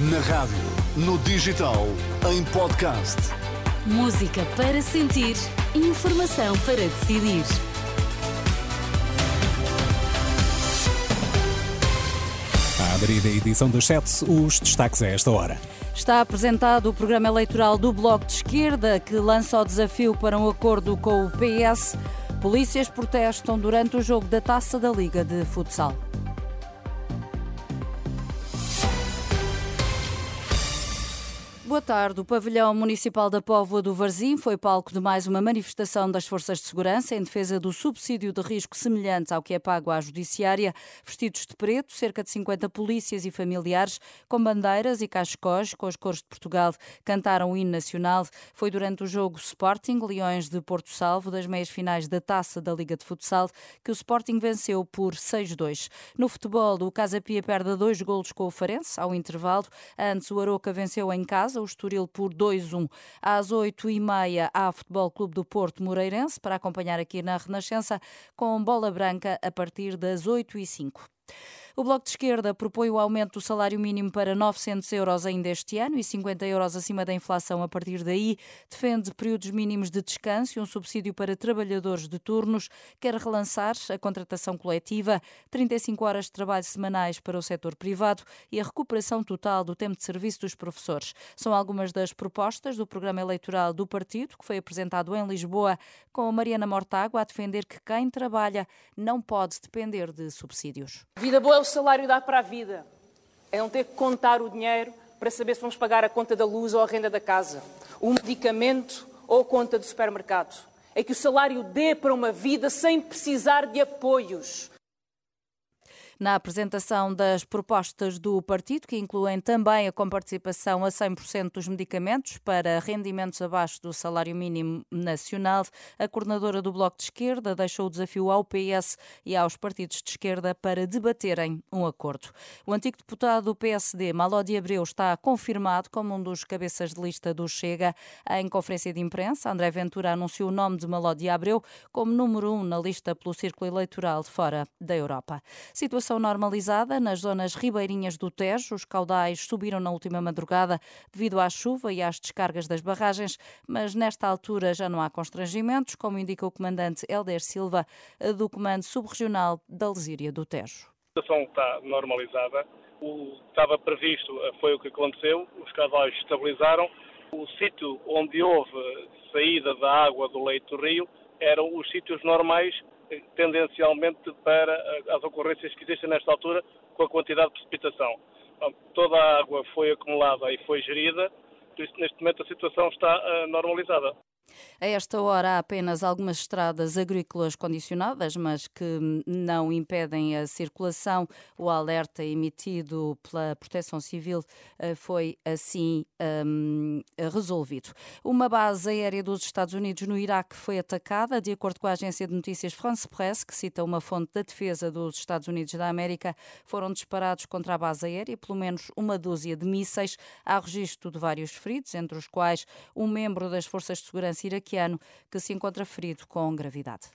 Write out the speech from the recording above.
Na rádio, no digital, em podcast. Música para sentir, informação para decidir. A abrir a edição das 7, os destaques a esta hora. Está apresentado o programa eleitoral do Bloco de Esquerda, que lança o desafio para um acordo com o PS. Polícias protestam durante o jogo da Taça da Liga de Futsal. Boa tarde. O pavilhão municipal da Póvoa do Varzim foi palco de mais uma manifestação das forças de segurança em defesa do subsídio de risco semelhante ao que é pago à judiciária. Vestidos de preto, cerca de 50 polícias e familiares com bandeiras e cachecós com as cores de Portugal cantaram o hino nacional. Foi durante o jogo Sporting Leões de Porto Salvo das meias finais da Taça da Liga de Futsal que o Sporting venceu por 6-2. No futebol, o Casa Pia perde dois golos com o Farense ao intervalo. Antes o Aroca venceu em casa o Estoril por 2-1. Às 8h30 há Futebol Clube do Porto Moreirense para acompanhar aqui na Renascença com bola branca a partir das 8h05. O Bloco de Esquerda propõe o aumento do salário mínimo para 900 euros ainda este ano e 50 euros acima da inflação a partir daí. Defende períodos mínimos de descanso e um subsídio para trabalhadores de turnos. Quer relançar a contratação coletiva, 35 horas de trabalho semanais para o setor privado e a recuperação total do tempo de serviço dos professores. São algumas das propostas do programa eleitoral do partido, que foi apresentado em Lisboa, com Mariana Mortágua a defender que quem trabalha não pode depender de subsídios. Vida boa é salário dá para a vida. É não ter que contar o dinheiro para saber se vamos pagar a conta da luz ou a renda da casa, o medicamento ou a conta do supermercado. É que o salário dê para uma vida sem precisar de apoios na apresentação das propostas do partido, que incluem também a comparticipação a 100% dos medicamentos para rendimentos abaixo do salário mínimo nacional. A coordenadora do Bloco de Esquerda deixou o desafio ao PS e aos partidos de esquerda para debaterem um acordo. O antigo deputado do PSD, Malodi Abreu, está confirmado como um dos cabeças de lista do Chega. Em conferência de imprensa, André Ventura anunciou o nome de Malodi Abreu como número um na lista pelo círculo eleitoral de fora da Europa. Situação situação normalizada nas zonas ribeirinhas do Tejo. Os caudais subiram na última madrugada devido à chuva e às descargas das barragens, mas nesta altura já não há constrangimentos, como indica o comandante Helder Silva, do Comando Subregional da Lesíria do Tejo. A situação está normalizada. O que estava previsto foi o que aconteceu. Os caudais estabilizaram. O sítio onde houve saída da água do leito do rio eram os sítios normais tendencialmente para as ocorrências que existem nesta altura com a quantidade de precipitação. Toda a água foi acumulada e foi gerida, por isso neste momento a situação está eh, normalizada. A esta hora há apenas algumas estradas agrícolas condicionadas, mas que não impedem a circulação. O alerta emitido pela Proteção Civil eh, foi assim um, resolvido. Uma base aérea dos Estados Unidos no Iraque foi atacada, de acordo com a agência de notícias France Press, que cita uma fonte da defesa dos Estados Unidos da América. Foram disparados contra a base aérea pelo menos uma dúzia de mísseis. Há registro de vários feridos, entre os quais um membro das forças de segurança iraquiano que se encontra ferido com gravidade.